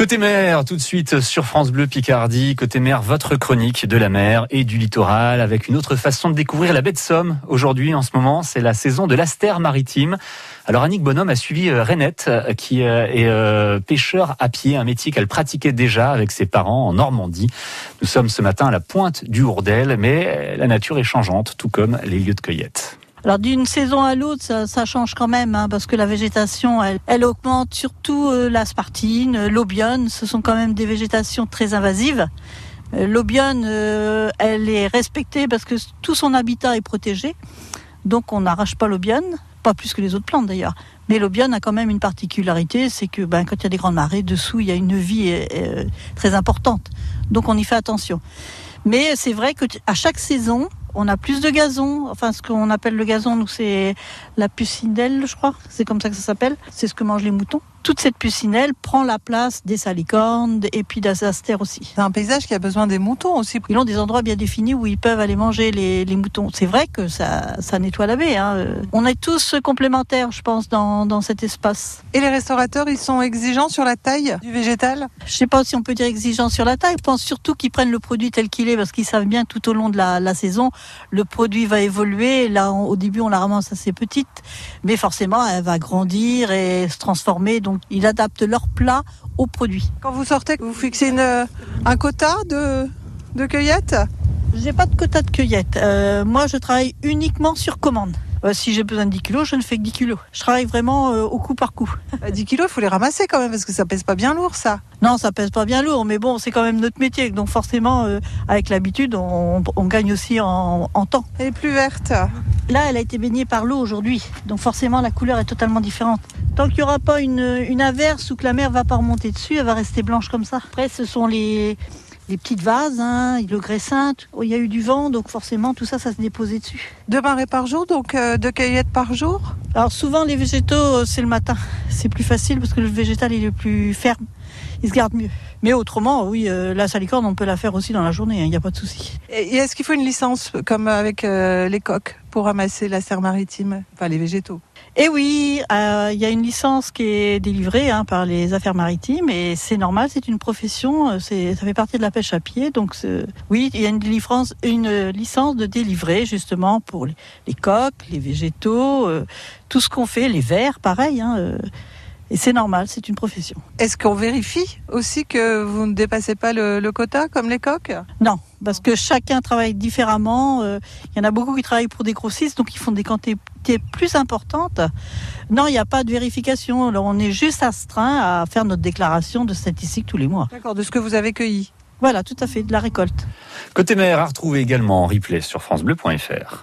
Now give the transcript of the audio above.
Côté mer, tout de suite sur France Bleu Picardie. Côté mer, votre chronique de la mer et du littoral avec une autre façon de découvrir la baie de Somme. Aujourd'hui, en ce moment, c'est la saison de l'astère maritime. Alors Annick Bonhomme a suivi euh, Renette, euh, qui euh, est pêcheur à pied, un métier qu'elle pratiquait déjà avec ses parents en Normandie. Nous sommes ce matin à la pointe du Hourdel, mais la nature est changeante, tout comme les lieux de cueillette. Alors d'une saison à l'autre, ça, change quand même, hein, parce que la végétation, elle, augmente surtout euh, l'aspartine, euh, l'obione, ce sont quand même des végétations très invasives. Euh, l'obione, elle est respectée parce que tout son habitat est protégé, donc on n'arrache pas l'obione, pas plus que les autres plantes d'ailleurs. Mais l'obione a quand même une particularité, c'est que ben, quand il y a des grandes marées, dessous, il y a une vie très importante. Donc on y fait attention. Mais c'est vrai qu'à chaque saison, on a plus de gazon. Enfin, ce qu'on appelle le gazon, nous, c'est la pucinelle, je crois. C'est comme ça que ça s'appelle. C'est ce que mangent les moutons toute cette pucinelle prend la place des salicornes et puis des astères aussi. C'est un paysage qui a besoin des moutons aussi. Ils ont des endroits bien définis où ils peuvent aller manger les, moutons. C'est vrai que ça, ça nettoie la baie. Hein. On est tous complémentaires, je pense, dans, dans, cet espace. Et les restaurateurs, ils sont exigeants sur la taille du végétal? Je sais pas si on peut dire exigeants sur la taille. Je pense surtout qu'ils prennent le produit tel qu'il est parce qu'ils savent bien tout au long de la, la saison, le produit va évoluer. Là, au début, on la ramasse assez petite, mais forcément, elle va grandir et se transformer. Donc, ils adaptent leur plat au produit. Quand vous sortez, vous fixez un quota de, de cueillette? J'ai pas de quota de cueillette. Euh, moi, je travaille uniquement sur commande. Euh, si j'ai besoin de 10 kilos, je ne fais que 10 kilos. Je travaille vraiment euh, au coup par coup. 10 kilos, il faut les ramasser quand même, parce que ça pèse pas bien lourd, ça. Non, ça pèse pas bien lourd, mais bon, c'est quand même notre métier. Donc forcément, avec l'habitude, on, gagne aussi en, en temps. Elle est plus verte. Là, elle a été baignée par l'eau aujourd'hui. Donc forcément, la couleur est totalement différente. Tant qu'il n'y aura pas une, averse ou que la mer va pas remonter dessus, elle va rester blanche comme ça. Après, ce sont les, petites vases, hein, le graissin. Il y a eu du vent, donc forcément, tout ça, ça se déposait dessus. Deux marées par jour, donc euh, deux cueillettes par jour? Alors souvent, les végétaux, euh, c'est le matin. C'est plus facile parce que le végétal, il est plus ferme. Il se garde mieux. Mais autrement, oui, euh, la salicorne, on peut la faire aussi dans la journée, il hein, n'y a pas de souci. Et est-ce qu'il faut une licence, comme avec les coques, pour ramasser la serre maritime, enfin les végétaux? Eh oui, euh, il y a une licence qui est délivrée hein, par les affaires maritimes et c'est normal, c'est une profession, euh, c'est, ça fait partie de la pêche à pied. Donc oui, il y a une, licence, une licence de délivrer justement pour les, coques, les végétaux, euh, tout ce qu'on fait, les vers, pareil. Hein, et c'est normal, c'est une profession. Est-ce qu'on vérifie aussi que vous ne dépassez pas le, quota comme les coques Non, parce que chacun travaille différemment. Euh, il y en a beaucoup qui travaillent pour des grossistes, donc ils font des quantités plus importantes. Non, il n'y a pas de vérification. Alors, on est juste astreint à faire notre déclaration de statistique tous les mois. D'accord, de ce que vous avez cueilli Voilà, tout à fait, de la récolte. Côté mer, à retrouver également en replay sur FranceBleu.fr.